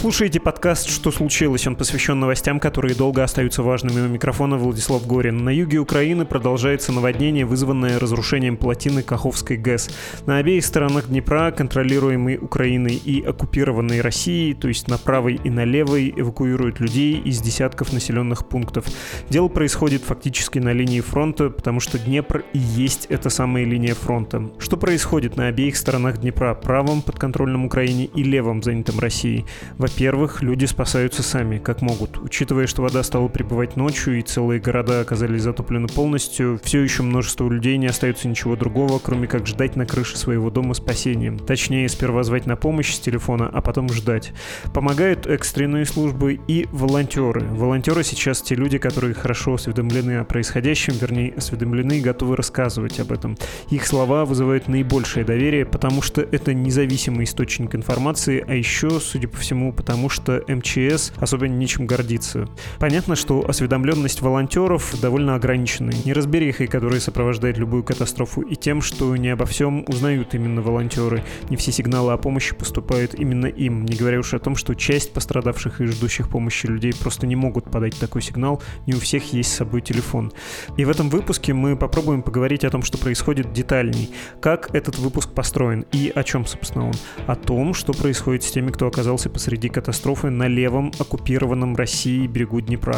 Слушаете подкаст «Что случилось?». Он посвящен новостям, которые долго остаются важными. У микрофона Владислав Горин. На юге Украины продолжается наводнение, вызванное разрушением плотины Каховской ГЭС. На обеих сторонах Днепра, контролируемой Украиной и оккупированной Россией, то есть на правой и на левой, эвакуируют людей из десятков населенных пунктов. Дело происходит фактически на линии фронта, потому что Днепр и есть эта самая линия фронта. Что происходит на обеих сторонах Днепра, правом, подконтрольном Украине, и левом, занятом Россией? Во-первых, люди спасаются сами, как могут. Учитывая, что вода стала прибывать ночью и целые города оказались затоплены полностью, все еще множество людей не остается ничего другого, кроме как ждать на крыше своего дома спасения. Точнее, сперва звать на помощь с телефона, а потом ждать. Помогают экстренные службы и волонтеры. Волонтеры сейчас те люди, которые хорошо осведомлены о происходящем, вернее, осведомлены и готовы рассказывать об этом. Их слова вызывают наибольшее доверие, потому что это независимый источник информации, а еще, судя по всему? Потому что МЧС особо нечем гордиться. Понятно, что осведомленность волонтеров довольно ограничена. Неразберихой, которая сопровождает любую катастрофу, и тем, что не обо всем узнают именно волонтеры. Не все сигналы о помощи поступают именно им, не говоря уж о том, что часть пострадавших и ждущих помощи людей просто не могут подать такой сигнал, не у всех есть с собой телефон. И в этом выпуске мы попробуем поговорить о том, что происходит детальней, как этот выпуск построен и о чем, собственно, он. О том, что происходит с теми, кто оказался посреди среди катастрофы на левом оккупированном Россией берегу Днепра.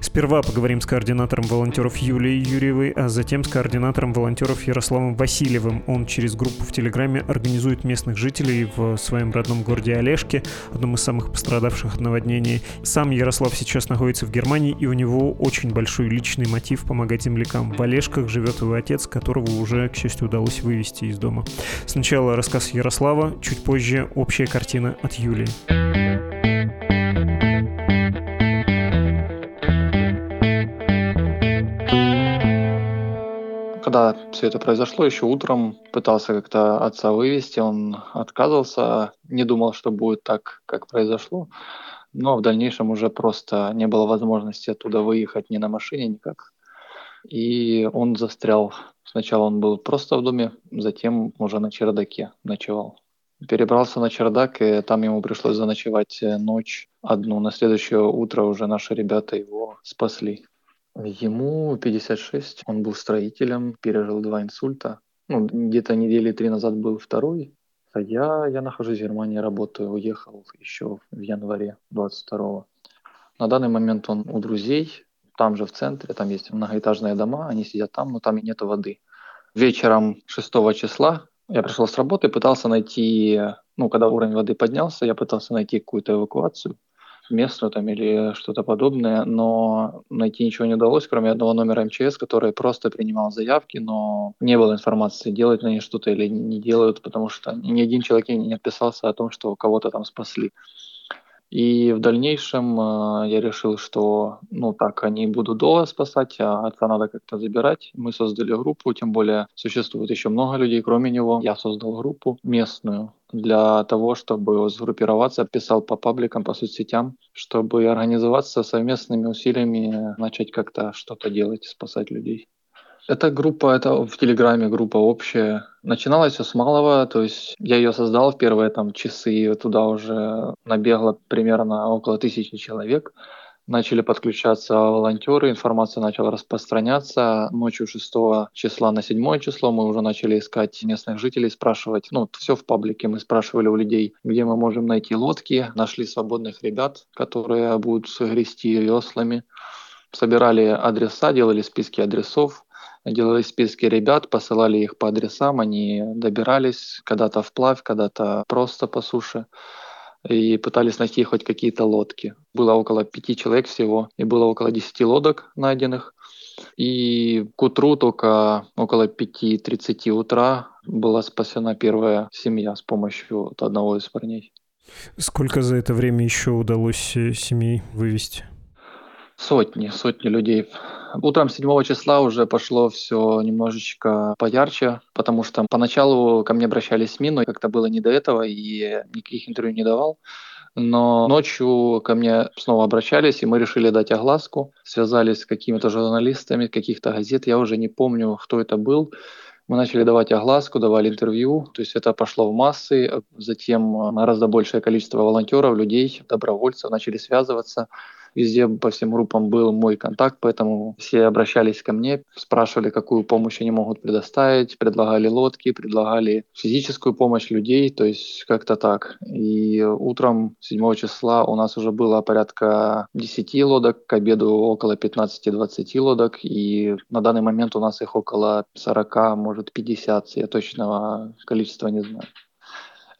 Сперва поговорим с координатором волонтеров Юлией Юрьевой, а затем с координатором волонтеров Ярославом Васильевым. Он через группу в Телеграме организует местных жителей в своем родном городе Олежке, одном из самых пострадавших от наводнения. Сам Ярослав сейчас находится в Германии, и у него очень большой личный мотив помогать землякам. В Олежках живет его отец, которого уже, к счастью, удалось вывести из дома. Сначала рассказ Ярослава, чуть позже общая картина от Юлии. Когда все это произошло, еще утром пытался как-то отца вывести, он отказывался, не думал, что будет так, как произошло. Но в дальнейшем уже просто не было возможности оттуда выехать ни на машине, никак. И он застрял. Сначала он был просто в доме, затем уже на чердаке ночевал перебрался на чердак, и там ему пришлось заночевать э, ночь одну. На следующее утро уже наши ребята его спасли. Ему 56, он был строителем, пережил два инсульта. Ну, где-то недели три назад был второй. А я, я нахожусь в Германии, работаю, уехал еще в январе 22 На данный момент он у друзей, там же в центре, там есть многоэтажные дома, они сидят там, но там и нет воды. Вечером 6 числа я пришел с работы, пытался найти, ну, когда уровень воды поднялся, я пытался найти какую-то эвакуацию местную там или что-то подобное, но найти ничего не удалось, кроме одного номера МЧС, который просто принимал заявки, но не было информации, делают они что-то или не делают, потому что ни один человек не отписался о том, что кого-то там спасли. И в дальнейшем э, я решил, что ну так они будут долго спасать, а отца надо как-то забирать. Мы создали группу, тем более существует еще много людей, кроме него. Я создал группу местную для того, чтобы сгруппироваться, писал по пабликам, по соцсетям, чтобы организоваться совместными усилиями, начать как-то что-то делать, спасать людей. Эта группа, это в Телеграме группа общая. Начиналось все с малого, то есть я ее создал в первые там часы, туда уже набегло примерно около тысячи человек. Начали подключаться волонтеры, информация начала распространяться. Ночью 6 числа на 7 число мы уже начали искать местных жителей, спрашивать, ну, все в паблике, мы спрашивали у людей, где мы можем найти лодки, нашли свободных ребят, которые будут грести веслами собирали адреса, делали списки адресов, делали списки ребят, посылали их по адресам, они добирались когда-то вплавь, когда-то просто по суше и пытались найти хоть какие-то лодки. Было около пяти человек всего, и было около десяти лодок найденных. И к утру только около 5.30 утра была спасена первая семья с помощью одного из парней. Сколько за это время еще удалось э, семей вывести? Сотни, сотни людей. Утром 7 числа уже пошло все немножечко поярче, потому что поначалу ко мне обращались СМИ, но как-то было не до этого, и никаких интервью не давал. Но ночью ко мне снова обращались, и мы решили дать огласку. Связались с какими-то журналистами каких-то газет, я уже не помню, кто это был. Мы начали давать огласку, давали интервью, то есть это пошло в массы, затем гораздо большее количество волонтеров, людей, добровольцев начали связываться. Везде по всем группам был мой контакт, поэтому все обращались ко мне, спрашивали, какую помощь они могут предоставить, предлагали лодки, предлагали физическую помощь людей, то есть как-то так. И утром 7 числа у нас уже было порядка 10 лодок, к обеду около 15-20 лодок, и на данный момент у нас их около 40, может 50, я точного количества не знаю.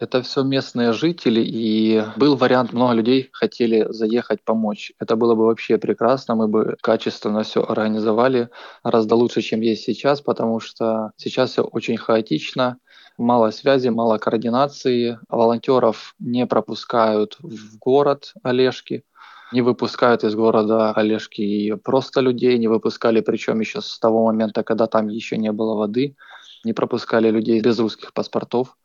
Это все местные жители, и был вариант, много людей хотели заехать помочь. Это было бы вообще прекрасно, мы бы качественно все организовали, гораздо лучше, чем есть сейчас, потому что сейчас все очень хаотично, мало связи, мало координации, волонтеров не пропускают в город Олежки, не выпускают из города Олежки и просто людей, не выпускали, причем еще с того момента, когда там еще не было воды, не пропускали людей без русских паспортов.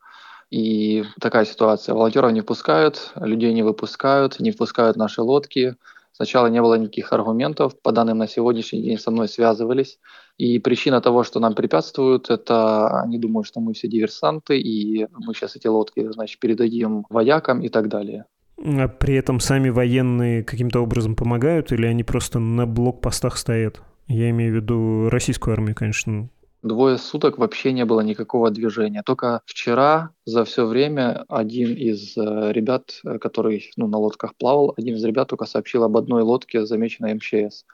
И такая ситуация. Волонтеров не впускают, людей не выпускают, не впускают наши лодки. Сначала не было никаких аргументов. По данным на сегодняшний день со мной связывались. И причина того, что нам препятствуют, это они думают, что мы все диверсанты, и мы сейчас эти лодки, значит, передадим воякам и так далее. А при этом сами военные каким-то образом помогают, или они просто на блокпостах стоят? Я имею в виду российскую армию, конечно, Двое суток вообще не было никакого движения. Только вчера за все время один из э, ребят, э, который ну, на лодках плавал, один из ребят только сообщил об одной лодке, замеченной МЧС.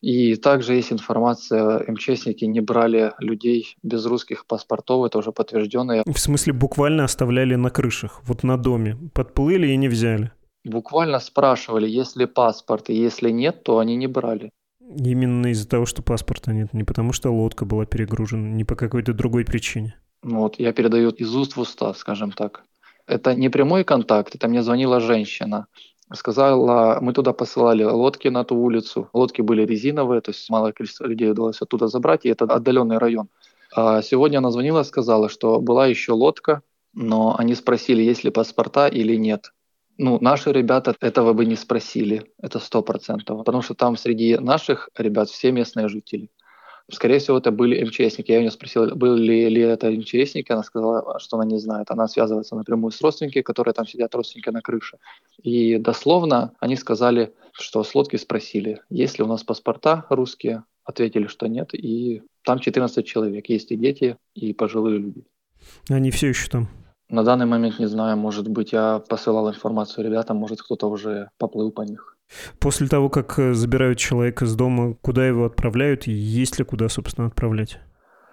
И также есть информация, МЧСники не брали людей без русских паспортов, это уже подтвержденное. В смысле буквально оставляли на крышах, вот на доме, подплыли и не взяли? Буквально спрашивали, есть ли паспорт, и если нет, то они не брали. Именно из-за того, что паспорта нет, не потому что лодка была перегружена, не по какой-то другой причине. Вот, я передаю из уст в уста, скажем так. Это не прямой контакт, это мне звонила женщина. Сказала, мы туда посылали лодки на ту улицу. Лодки были резиновые, то есть малое количество людей удалось оттуда забрать, и это отдаленный район. А сегодня она звонила, сказала, что была еще лодка, но они спросили, есть ли паспорта или нет. Ну, наши ребята этого бы не спросили, это сто процентов, потому что там среди наших ребят все местные жители. Скорее всего, это были МЧСники. Я у нее спросил, были ли это МЧСники, она сказала, что она не знает. Она связывается напрямую с родственниками, которые там сидят, родственники на крыше. И дословно они сказали, что с лодки спросили, есть ли у нас паспорта русские, ответили, что нет, и там 14 человек, есть и дети, и пожилые люди. Они все еще там? На данный момент не знаю, может быть, я посылал информацию ребятам, может, кто-то уже поплыл по них. После того, как э, забирают человека из дома, куда его отправляют и есть ли куда, собственно, отправлять?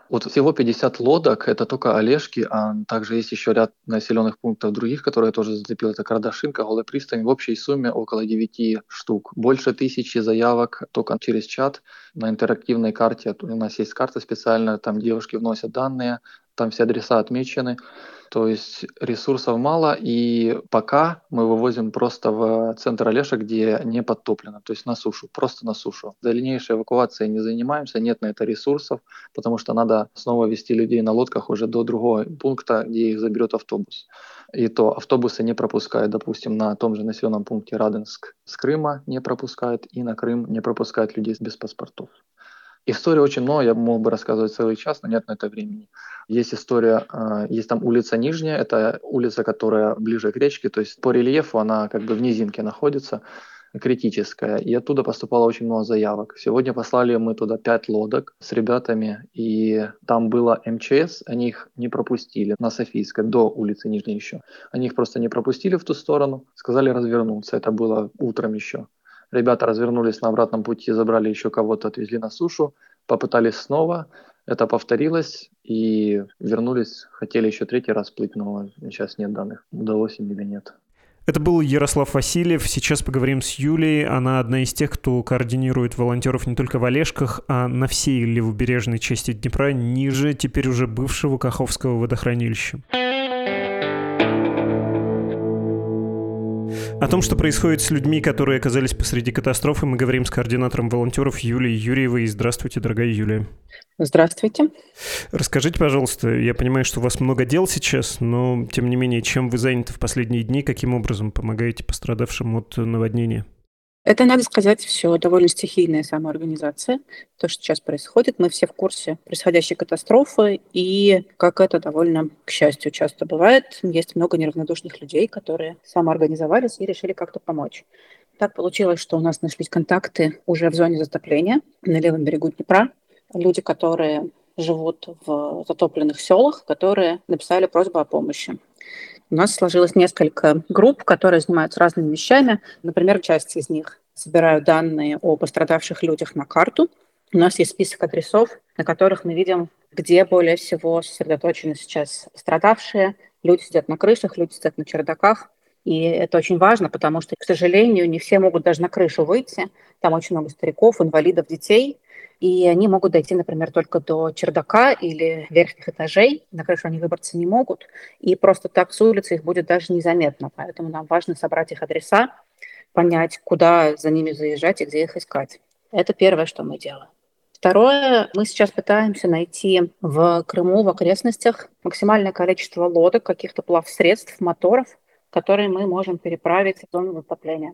Вот всего 50 лодок, это только Олежки, а также есть еще ряд населенных пунктов других, которые я тоже зацепил. Это Кардашинка, Голая пристань. В общей сумме около 9 штук. Больше тысячи заявок только через чат на интерактивной карте. У нас есть карта специальная, там девушки вносят данные, там все адреса отмечены. То есть ресурсов мало, и пока мы вывозим просто в центр Олеша, где не подтоплено, то есть на сушу, просто на сушу. Дальнейшей эвакуацией не занимаемся, нет на это ресурсов, потому что надо снова вести людей на лодках уже до другого пункта, где их заберет автобус. И то автобусы не пропускают, допустим, на том же населенном пункте Раденск с Крыма не пропускают, и на Крым не пропускают людей без паспортов. История очень много, я мог бы рассказывать целый час, но нет на это времени. Есть история, а, есть там улица Нижняя, это улица, которая ближе к речке, то есть по рельефу она как бы в низинке находится, критическая, и оттуда поступало очень много заявок. Сегодня послали мы туда пять лодок с ребятами, и там было МЧС, они их не пропустили на Софийской, до улицы Нижней еще. Они их просто не пропустили в ту сторону, сказали развернуться, это было утром еще. Ребята развернулись на обратном пути, забрали еще кого-то, отвезли на сушу, попытались снова, это повторилось и вернулись, хотели еще третий раз плыть, но сейчас нет данных, удалось им или нет. Это был Ярослав Васильев. Сейчас поговорим с Юлей. Она одна из тех, кто координирует волонтеров не только в Олежках, а на всей левобережной части Днепра, ниже теперь уже бывшего Каховского водохранилища. О том, что происходит с людьми, которые оказались посреди катастрофы, мы говорим с координатором волонтеров Юлией Юрьевой. Здравствуйте, дорогая Юлия. Здравствуйте. Расскажите, пожалуйста, я понимаю, что у вас много дел сейчас, но, тем не менее, чем вы заняты в последние дни, каким образом помогаете пострадавшим от наводнения? Это, надо сказать, все довольно стихийная самоорганизация. То, что сейчас происходит, мы все в курсе происходящей катастрофы, и как это довольно, к счастью, часто бывает, есть много неравнодушных людей, которые самоорганизовались и решили как-то помочь. Так получилось, что у нас нашлись контакты уже в зоне затопления на левом берегу Днепра. Люди, которые живут в затопленных селах, которые написали просьбу о помощи. У нас сложилось несколько групп, которые занимаются разными вещами. Например, часть из них собирают данные о пострадавших людях на карту. У нас есть список адресов, на которых мы видим, где более всего сосредоточены сейчас пострадавшие. Люди сидят на крышах, люди сидят на чердаках. И это очень важно, потому что, к сожалению, не все могут даже на крышу выйти. Там очень много стариков, инвалидов, детей и они могут дойти, например, только до чердака или верхних этажей, на крышу они выбраться не могут, и просто так с улицы их будет даже незаметно, поэтому нам важно собрать их адреса, понять, куда за ними заезжать и где их искать. Это первое, что мы делаем. Второе, мы сейчас пытаемся найти в Крыму, в окрестностях максимальное количество лодок, каких-то плавсредств, моторов, которые мы можем переправить в зону затопления.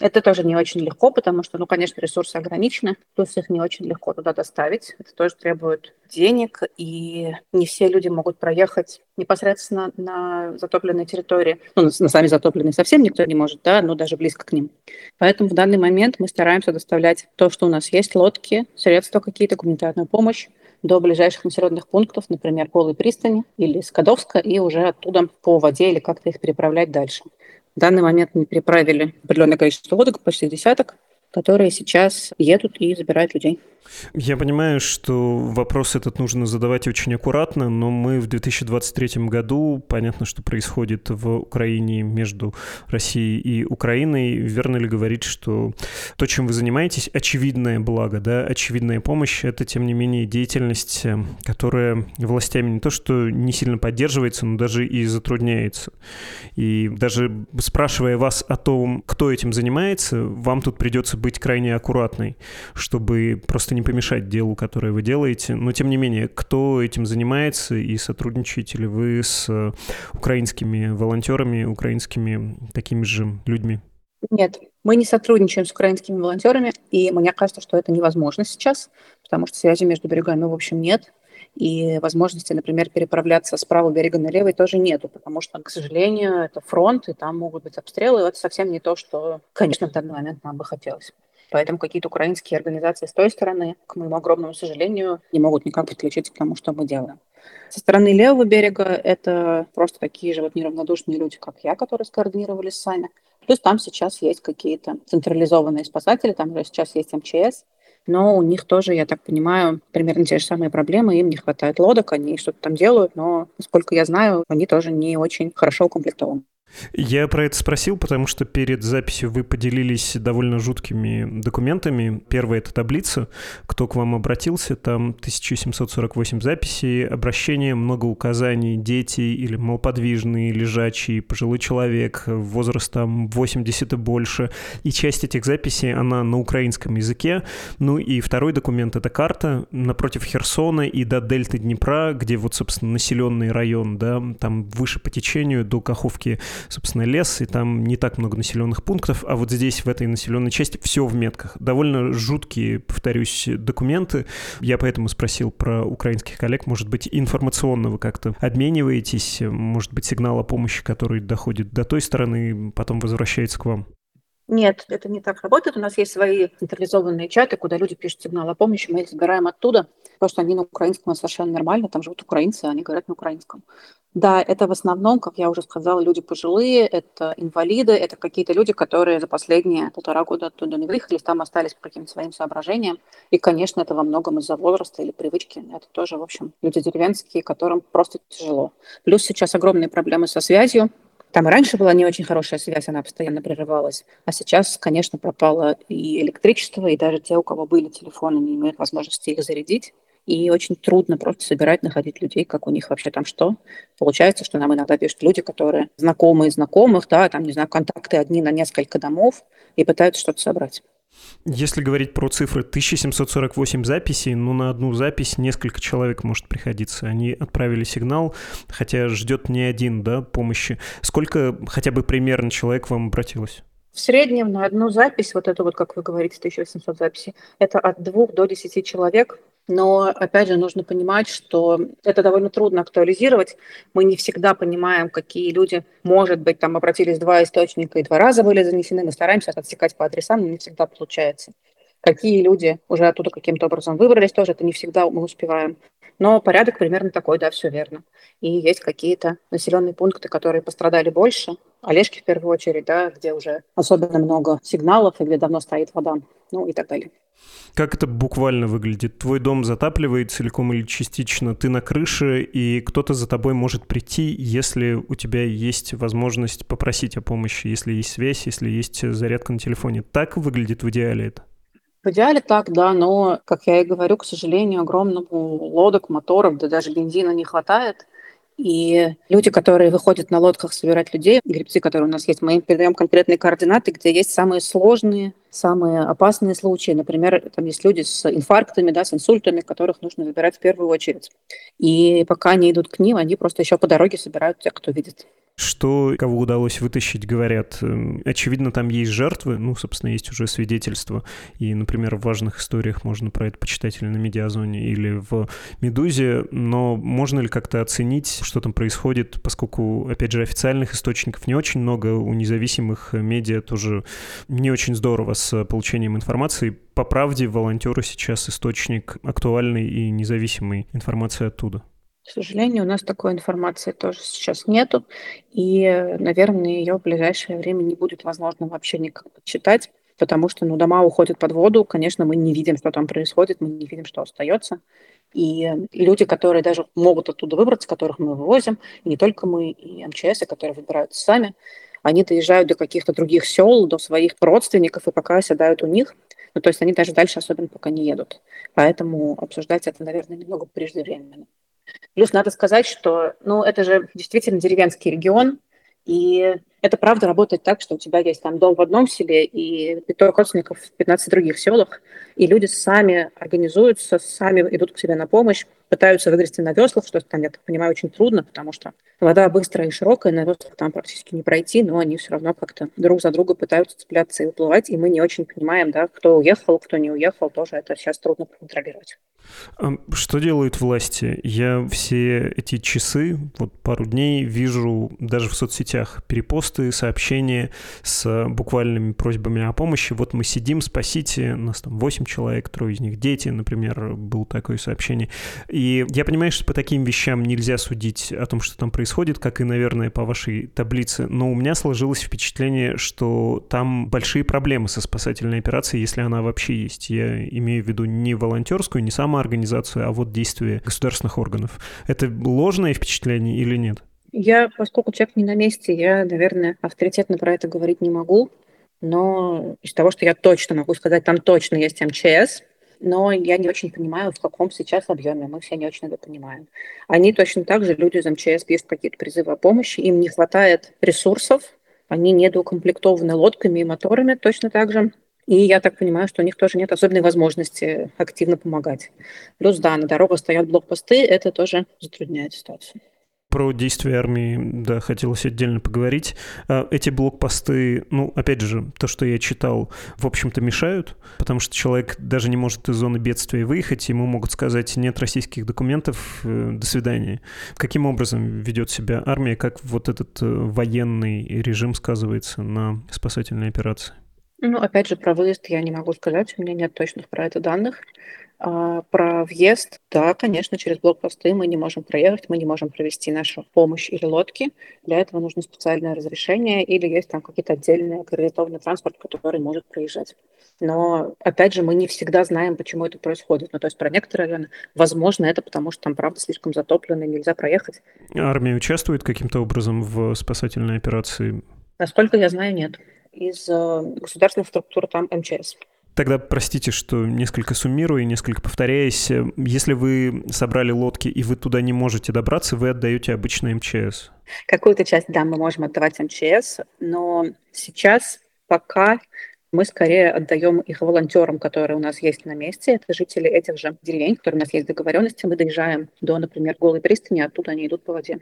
Это тоже не очень легко, потому что, ну, конечно, ресурсы ограничены, плюс их не очень легко туда доставить. Это тоже требует денег, и не все люди могут проехать непосредственно на затопленной территории. Ну, на, на сами затопленные совсем никто не может, да, но даже близко к ним. Поэтому в данный момент мы стараемся доставлять то, что у нас есть, лодки, средства какие-то, гуманитарную помощь, до ближайших населенных пунктов, например, Голой пристани или Скадовска, и уже оттуда по воде или как-то их переправлять дальше. В данный момент мы переправили определенное количество лодок, почти десяток, которые сейчас едут и забирают людей. Я понимаю, что вопрос этот нужно задавать очень аккуратно, но мы в 2023 году, понятно, что происходит в Украине между Россией и Украиной. Верно ли говорить, что то, чем вы занимаетесь, очевидное благо, да, очевидная помощь, это, тем не менее, деятельность, э, которая властями не то, что не сильно поддерживается, но даже и затрудняется. И даже спрашивая вас о том, кто этим занимается, вам тут придется быть крайне аккуратной, чтобы просто не помешать делу, которое вы делаете. Но, тем не менее, кто этим занимается и сотрудничаете ли вы с э, украинскими волонтерами, украинскими такими же людьми? Нет, мы не сотрудничаем с украинскими волонтерами, и мне кажется, что это невозможно сейчас, потому что связи между берегами, в общем, нет. И возможности, например, переправляться с правого берега на левый тоже нету, потому что, к сожалению, это фронт, и там могут быть обстрелы, это совсем не то, что, конечно, в данный момент нам бы хотелось. Поэтому какие-то украинские организации с той стороны, к моему огромному сожалению, не могут никак подключиться к тому, что мы делаем. Со стороны левого берега это просто такие же вот неравнодушные люди, как я, которые скоординировались сами. Плюс там сейчас есть какие-то централизованные спасатели, там уже сейчас есть МЧС, но у них тоже, я так понимаю, примерно те же самые проблемы, им не хватает лодок, они что-то там делают, но, насколько я знаю, они тоже не очень хорошо укомплектованы. Я про это спросил, потому что перед записью вы поделились довольно жуткими документами. Первая — это таблица, кто к вам обратился, там 1748 записей, обращения, много указаний, дети или малоподвижные, лежачий, пожилой человек, возраст там 80 и больше. И часть этих записей, она на украинском языке. Ну и второй документ — это карта напротив Херсона и до дельты Днепра, где вот, собственно, населенный район, да, там выше по течению до Каховки собственно, лес, и там не так много населенных пунктов, а вот здесь, в этой населенной части, все в метках. Довольно жуткие, повторюсь, документы. Я поэтому спросил про украинских коллег. Может быть, информационно вы как-то обмениваетесь? Может быть, сигнал о помощи, который доходит до той стороны, потом возвращается к вам? Нет, это не так работает. У нас есть свои централизованные чаты, куда люди пишут сигнал о помощи, мы их забираем оттуда, потому что они на украинском совершенно нормально, там живут украинцы, они говорят на украинском. Да, это в основном, как я уже сказала, люди пожилые, это инвалиды, это какие-то люди, которые за последние полтора года оттуда не выехали, там остались по каким-то своим соображениям. И, конечно, это во многом из-за возраста или привычки. Это тоже, в общем, люди деревенские, которым просто тяжело. Плюс сейчас огромные проблемы со связью. Там раньше была не очень хорошая связь, она постоянно прерывалась. А сейчас, конечно, пропало и электричество, и даже те, у кого были телефоны, не имеют возможности их зарядить. И очень трудно просто собирать, находить людей, как у них вообще там что. Получается, что нам иногда пишут люди, которые знакомые знакомых, да, там, не знаю, контакты одни на несколько домов, и пытаются что-то собрать. Если говорить про цифры, 1748 записей, ну, на одну запись несколько человек может приходиться. Они отправили сигнал, хотя ждет не один, да, помощи. Сколько хотя бы примерно человек вам обратилось? В среднем на одну запись, вот это вот, как вы говорите, 1800 записей, это от двух до десяти человек. Но, опять же, нужно понимать, что это довольно трудно актуализировать. Мы не всегда понимаем, какие люди, может быть, там обратились два источника и два раза были занесены. Мы стараемся отсекать по адресам, но не всегда получается. Какие люди уже оттуда каким-то образом выбрались, тоже это не всегда мы успеваем. Но порядок примерно такой, да, все верно. И есть какие-то населенные пункты, которые пострадали больше. Олежки в первую очередь, да, где уже особенно много сигналов и где давно стоит вода, ну и так далее. Как это буквально выглядит? Твой дом затапливает целиком или частично, ты на крыше, и кто-то за тобой может прийти, если у тебя есть возможность попросить о помощи, если есть связь, если есть зарядка на телефоне. Так выглядит в идеале это? В идеале так, да, но, как я и говорю, к сожалению, огромному лодок, моторов, да даже бензина не хватает. И люди, которые выходят на лодках собирать людей, гребцы, которые у нас есть, мы им передаем конкретные координаты, где есть самые сложные, самые опасные случаи. Например, там есть люди с инфарктами, да, с инсультами, которых нужно забирать в первую очередь. И пока они идут к ним, они просто еще по дороге собирают тех, кто видит. Что, кого удалось вытащить, говорят. Эм, очевидно, там есть жертвы, ну, собственно, есть уже свидетельства. И, например, в важных историях можно про это почитать или на Медиазоне, или в Медузе. Но можно ли как-то оценить, что там происходит, поскольку, опять же, официальных источников не очень много, у независимых медиа тоже не очень здорово с получением информации. По правде, волонтеры сейчас источник актуальной и независимой информации оттуда. К сожалению, у нас такой информации тоже сейчас нету, и, наверное, ее в ближайшее время не будет возможно вообще никак подсчитать, потому что ну, дома уходят под воду, конечно, мы не видим, что там происходит, мы не видим, что остается. И люди, которые даже могут оттуда выбраться, которых мы вывозим, и не только мы, и МЧС, которые выбираются сами, они доезжают до каких-то других сел, до своих родственников и пока оседают у них. Ну, то есть они даже дальше особенно пока не едут. Поэтому обсуждать это, наверное, немного преждевременно. Плюс надо сказать, что ну, это же действительно деревенский регион, и это правда работает так, что у тебя есть там дом в одном селе и пяток родственников в 15 других селах, и люди сами организуются, сами идут к себе на помощь, пытаются выгрести на веслах, что там, я так понимаю, очень трудно, потому что вода быстрая и широкая, на веслах там практически не пройти, но они все равно как-то друг за друга пытаются цепляться и уплывать, и мы не очень понимаем, да, кто уехал, кто не уехал, тоже это сейчас трудно контролировать. Что делают власти? Я все эти часы, вот пару дней, вижу даже в соцсетях перепосты, сообщения с буквальными просьбами о помощи. Вот мы сидим, спасите, нас там 8 человек, трое из них дети, например, было такое сообщение. И я понимаю, что по таким вещам нельзя судить о том, что там происходит, как и, наверное, по вашей таблице, но у меня сложилось впечатление, что там большие проблемы со спасательной операцией, если она вообще есть. Я имею в виду не волонтерскую, не самую организацию, а вот действия государственных органов. Это ложное впечатление или нет? Я, поскольку человек не на месте, я, наверное, авторитетно про это говорить не могу. Но из того, что я точно могу сказать, там точно есть МЧС, но я не очень понимаю, в каком сейчас объеме. Мы все не очень это понимаем. Они точно так же, люди из МЧС, пишут какие-то призывы о помощи, им не хватает ресурсов, они недоукомплектованы лодками и моторами точно так же. И я так понимаю, что у них тоже нет особенной возможности активно помогать. Плюс, да, на дорогах стоят блокпосты, это тоже затрудняет ситуацию. Про действия армии, да, хотелось отдельно поговорить. А эти блокпосты, ну, опять же, то, что я читал, в общем-то, мешают, потому что человек даже не может из зоны бедствия выехать, ему могут сказать, нет российских документов, э, до свидания. Каким образом ведет себя армия, как вот этот э, военный режим сказывается на спасательной операции? Ну, опять же, про выезд я не могу сказать, у меня нет точных про это данных. А про въезд, да, конечно, через блокпосты мы не можем проехать, мы не можем провести нашу помощь или лодки. Для этого нужно специальное разрешение или есть там какие-то отдельные аккредитованный транспорт, который может проезжать. Но, опять же, мы не всегда знаем, почему это происходит. Ну, то есть про некоторые районы, возможно, это потому, что там, правда, слишком затоплено нельзя проехать. Армия участвует каким-то образом в спасательной операции? Насколько я знаю, нет из э, государственных структур там МЧС. Тогда простите, что несколько суммирую, несколько повторяюсь. Если вы собрали лодки и вы туда не можете добраться, вы отдаете обычно МЧС. Какую-то часть, да, мы можем отдавать МЧС, но сейчас пока мы скорее отдаем их волонтерам, которые у нас есть на месте. Это жители этих же деревень, которые у нас есть договоренности. Мы доезжаем до, например, Голой пристани, а оттуда они идут по воде.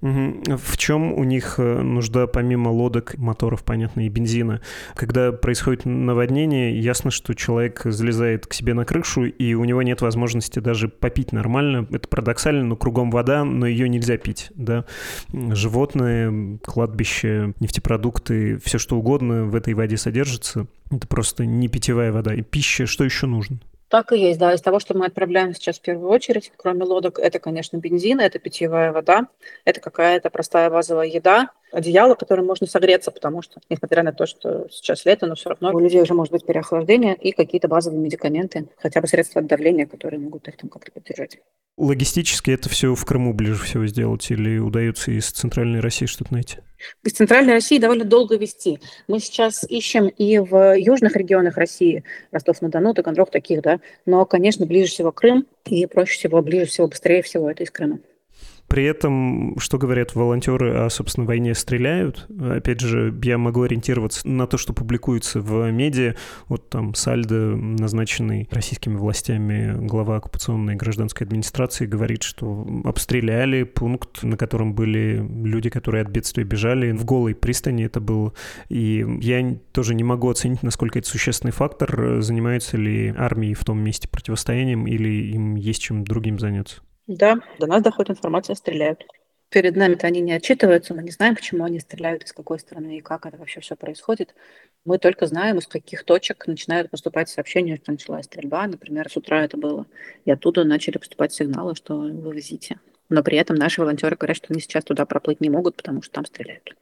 В чем у них э, нужда помимо лодок, моторов, понятно, и бензина? Когда происходит наводнение, ясно, что человек залезает к себе на крышу, и у него нет возможности даже попить нормально. Это парадоксально, но кругом вода, но ее нельзя пить. Да? Животные, кладбище, нефтепродукты, все что угодно в этой воде содержится. Это просто не питьевая вода. И пища, что еще нужно? Так и есть, да. Из того, что мы отправляем сейчас в первую очередь, кроме лодок, это, конечно, бензин, это питьевая вода, это какая-то простая базовая еда, одеяло, которым можно согреться, потому что, несмотря на то, что сейчас лето, но все равно у людей уже может быть переохлаждение и какие-то базовые медикаменты, хотя бы средства от давления, которые могут их там как-то поддержать. Логистически это все в Крыму ближе всего сделать или удается из Центральной России что-то найти? Из Центральной России довольно долго вести. Мы сейчас ищем и в южных регионах России, Ростов-на-Дону, Таганрог, таких, да, но, конечно, ближе всего Крым, и проще всего, ближе всего, быстрее всего это из Крыма. При этом, что говорят волонтеры о, собственно, войне стреляют. Опять же, я могу ориентироваться на то, что публикуется в медиа. Вот там Сальдо, назначенный российскими властями глава оккупационной гражданской администрации, говорит, что обстреляли пункт, на котором были люди, которые от бедствия бежали. В голой пристани это было. И я тоже не могу оценить, насколько это существенный фактор. Занимаются ли армии в том месте противостоянием или им есть чем другим заняться? Да, до нас доходит информация, стреляют. Перед нами-то они не отчитываются, мы не знаем, почему они стреляют, из какой стороны и как это вообще все происходит. Мы только знаем, из каких точек начинают поступать сообщения, что началась стрельба. Например, с утра это было. И оттуда начали поступать сигналы, что вы везите. Но при этом наши волонтеры говорят, что они сейчас туда проплыть не могут, потому что там стреляют.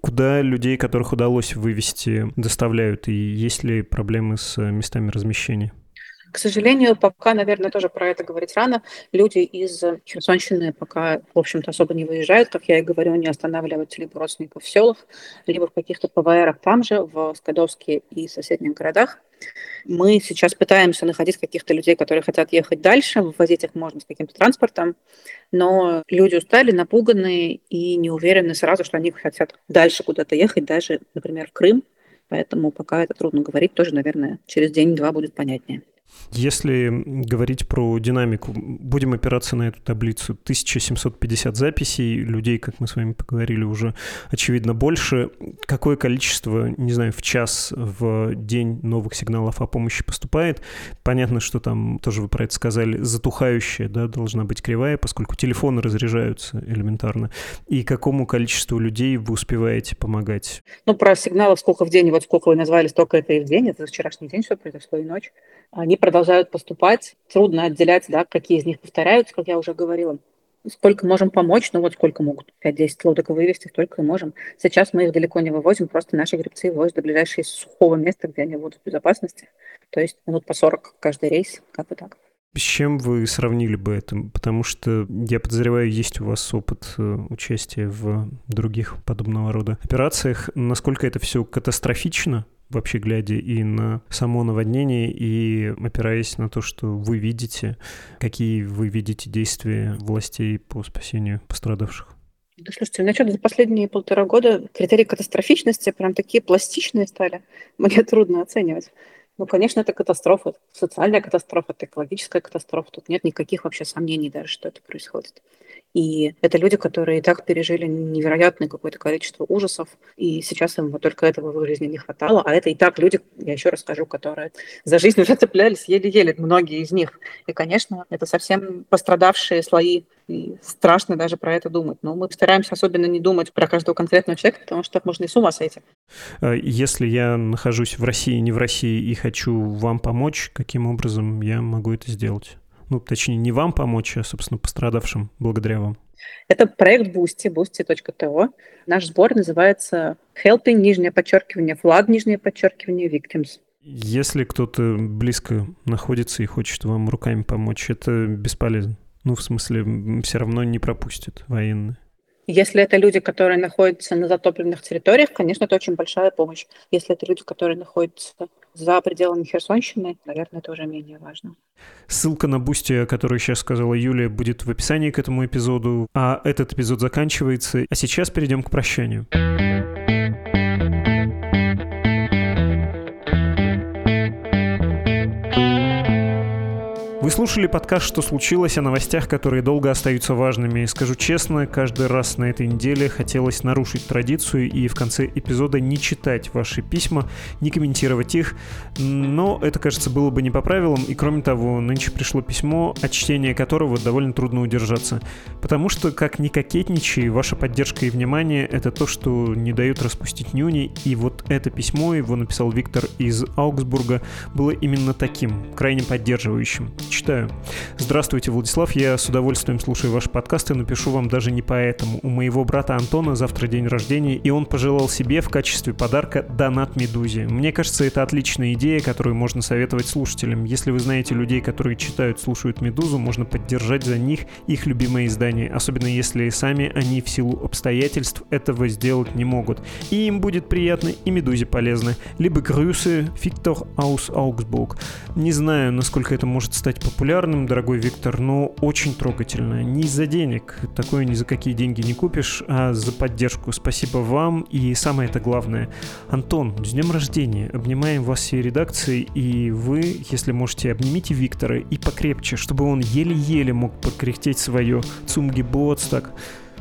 Куда людей, которых удалось вывести, доставляют? И есть ли проблемы с местами размещения? К сожалению, пока, наверное, тоже про это говорить рано. Люди из Херсонщины пока, в общем-то, особо не выезжают, как я и говорю, они останавливаются либо родственников в селах, либо в каких-то ПВРах там же, в Скадовске и соседних городах. Мы сейчас пытаемся находить каких-то людей, которые хотят ехать дальше, ввозить их можно с каким-то транспортом, но люди устали, напуганы и не уверены сразу, что они хотят дальше куда-то ехать, даже, например, в Крым. Поэтому пока это трудно говорить, тоже, наверное, через день-два будет понятнее. Если говорить про динамику, будем опираться на эту таблицу. 1750 записей, людей, как мы с вами поговорили, уже очевидно больше. Какое количество, не знаю, в час, в день новых сигналов о помощи поступает? Понятно, что там, тоже вы про это сказали, затухающая, да, должна быть кривая, поскольку телефоны разряжаются элементарно. И какому количеству людей вы успеваете помогать? Ну, про сигналы сколько в день, вот сколько вы назвали, столько это и в день, это вчерашний день все произошло и ночь. Они продолжают поступать. Трудно отделять, да, какие из них повторяются, как я уже говорила. Сколько можем помочь, ну вот сколько могут 5-10 лодок вывести, столько и можем. Сейчас мы их далеко не вывозим, просто наши гребцы возят до ближайшего сухого места, где они будут в безопасности. То есть минут по 40 каждый рейс, как бы так. С чем вы сравнили бы это? Потому что, я подозреваю, есть у вас опыт э, участия в других подобного рода операциях. Насколько это все катастрофично? Вообще глядя и на само наводнение, и опираясь на то, что вы видите, какие вы видите действия властей по спасению пострадавших? Да, слушайте, что-то за последние полтора года критерии катастрофичности прям такие пластичные стали. Мне трудно оценивать. Ну, конечно, это катастрофа, социальная катастрофа, это экологическая катастрофа. Тут нет никаких вообще сомнений даже, что это происходит. И это люди, которые и так пережили невероятное какое-то количество ужасов, и сейчас им вот только этого в жизни не хватало. А это и так люди, я еще раз скажу, которые за жизнь уже цеплялись еле-еле, многие из них. И, конечно, это совсем пострадавшие слои, и страшно даже про это думать. Но мы стараемся особенно не думать про каждого конкретного человека, потому что можно и с ума сойти. А если я нахожусь в России, не в России, и хочу вам помочь, каким образом я могу это сделать? ну, точнее, не вам помочь, а, собственно, пострадавшим благодаря вам? Это проект Boosty, boosty.to. Наш сбор называется Helping, нижнее подчеркивание, Flag, нижнее подчеркивание, Victims. Если кто-то близко находится и хочет вам руками помочь, это бесполезно. Ну, в смысле, все равно не пропустят военные. Если это люди, которые находятся на затопленных территориях, конечно, это очень большая помощь. Если это люди, которые находятся за пределами Херсонщины, наверное, это уже менее важно. Ссылка на Boosty, о которой сейчас сказала Юлия, будет в описании к этому эпизоду. А этот эпизод заканчивается. А сейчас перейдем к прощанию. Вы слушали подкаст «Что случилось?» о новостях, которые долго остаются важными. Скажу честно, каждый раз на этой неделе хотелось нарушить традицию и в конце эпизода не читать ваши письма, не комментировать их, но это, кажется, было бы не по правилам, и кроме того, нынче пришло письмо, от чтения которого довольно трудно удержаться. Потому что, как ни кокетничай, ваша поддержка и внимание — это то, что не дает распустить нюни, и вот это письмо, его написал Виктор из Аугсбурга, было именно таким, крайне поддерживающим. Читаю. Здравствуйте, Владислав. Я с удовольствием слушаю ваши подкасты, но пишу вам даже не поэтому. У моего брата Антона завтра день рождения, и он пожелал себе в качестве подарка донат Медузе. Мне кажется, это отличная идея, которую можно советовать слушателям. Если вы знаете людей, которые читают, слушают Медузу, можно поддержать за них их любимое издание, особенно если сами они в силу обстоятельств этого сделать не могут. И им будет приятно, и Медузе полезно. Либо Grüße, Виктор Аус Аугсбург. Не знаю, насколько это может стать популярным, дорогой Виктор, но очень трогательно. Не из-за денег, такое ни за какие деньги не купишь, а за поддержку. Спасибо вам и самое это главное. Антон, с днем рождения. Обнимаем вас всей редакции, и вы, если можете, обнимите Виктора и покрепче, чтобы он еле-еле мог покряхтеть свое цумги так.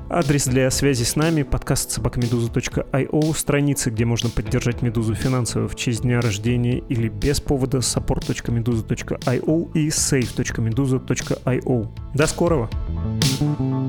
Адрес для связи с нами — подкаст собакамедуза.io, страницы, где можно поддержать Медузу финансово в честь дня рождения или без повода support.meduza.io и save.meduza.io. До скорого! thank you